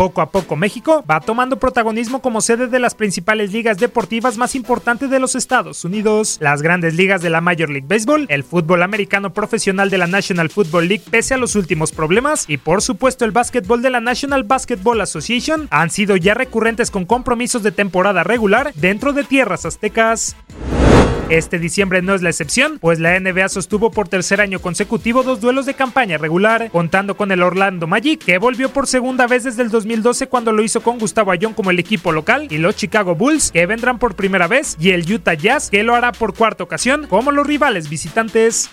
Poco a poco México va tomando protagonismo como sede de las principales ligas deportivas más importantes de los Estados Unidos, las grandes ligas de la Major League Baseball, el fútbol americano profesional de la National Football League pese a los últimos problemas y por supuesto el básquetbol de la National Basketball Association han sido ya recurrentes con compromisos de temporada regular dentro de tierras aztecas. Este diciembre no es la excepción, pues la NBA sostuvo por tercer año consecutivo dos duelos de campaña regular, contando con el Orlando Magic, que volvió por segunda vez desde el 2012 cuando lo hizo con Gustavo Ayón como el equipo local, y los Chicago Bulls, que vendrán por primera vez, y el Utah Jazz, que lo hará por cuarta ocasión, como los rivales visitantes.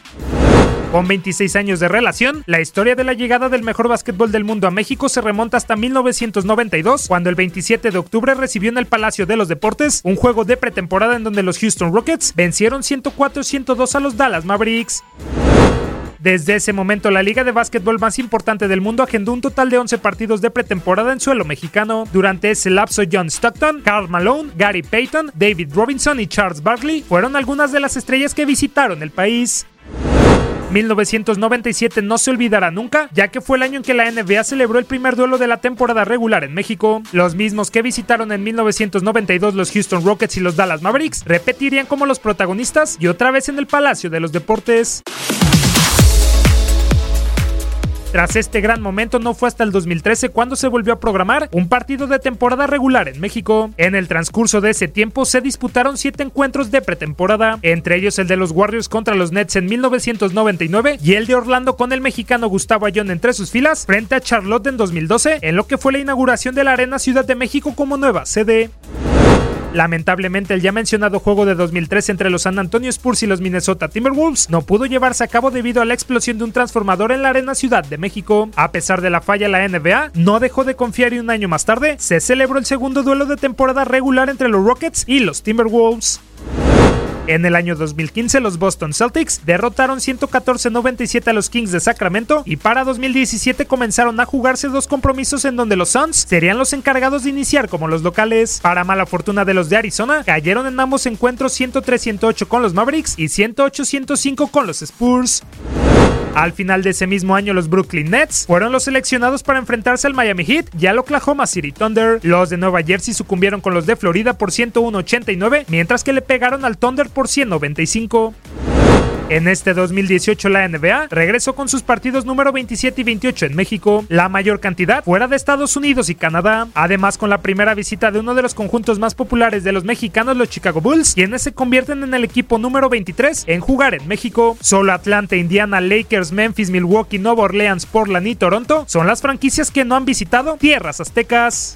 Con 26 años de relación, la historia de la llegada del mejor básquetbol del mundo a México se remonta hasta 1992, cuando el 27 de octubre recibió en el Palacio de los Deportes un juego de pretemporada en donde los Houston Rockets vencieron 104-102 a los Dallas Mavericks. Desde ese momento, la liga de básquetbol más importante del mundo agendó un total de 11 partidos de pretemporada en suelo mexicano. Durante ese lapso, John Stockton, Carl Malone, Gary Payton, David Robinson y Charles Barkley fueron algunas de las estrellas que visitaron el país. 1997 no se olvidará nunca, ya que fue el año en que la NBA celebró el primer duelo de la temporada regular en México. Los mismos que visitaron en 1992 los Houston Rockets y los Dallas Mavericks repetirían como los protagonistas y otra vez en el Palacio de los Deportes. Tras este gran momento no fue hasta el 2013 cuando se volvió a programar un partido de temporada regular en México. En el transcurso de ese tiempo se disputaron siete encuentros de pretemporada, entre ellos el de los Warriors contra los Nets en 1999 y el de Orlando con el mexicano Gustavo Ayón entre sus filas frente a Charlotte en 2012, en lo que fue la inauguración de la Arena Ciudad de México como nueva sede. Lamentablemente, el ya mencionado juego de 2003 entre los San Antonio Spurs y los Minnesota Timberwolves no pudo llevarse a cabo debido a la explosión de un transformador en la Arena Ciudad de México. A pesar de la falla, la NBA no dejó de confiar y un año más tarde se celebró el segundo duelo de temporada regular entre los Rockets y los Timberwolves. En el año 2015 los Boston Celtics derrotaron 114-97 a los Kings de Sacramento y para 2017 comenzaron a jugarse dos compromisos en donde los Suns serían los encargados de iniciar como los locales. Para mala fortuna de los de Arizona, cayeron en ambos encuentros 103-108 con los Mavericks y 108-105 con los Spurs. Al final de ese mismo año, los Brooklyn Nets fueron los seleccionados para enfrentarse al Miami Heat y al Oklahoma City Thunder. Los de Nueva Jersey sucumbieron con los de Florida por 101-89, mientras que le pegaron al Thunder por 195. En este 2018 la NBA regresó con sus partidos número 27 y 28 en México, la mayor cantidad fuera de Estados Unidos y Canadá, además con la primera visita de uno de los conjuntos más populares de los mexicanos, los Chicago Bulls, quienes se convierten en el equipo número 23 en jugar en México. Solo Atlanta, Indiana, Lakers, Memphis, Milwaukee, Nueva Orleans, Portland y Toronto son las franquicias que no han visitado tierras aztecas.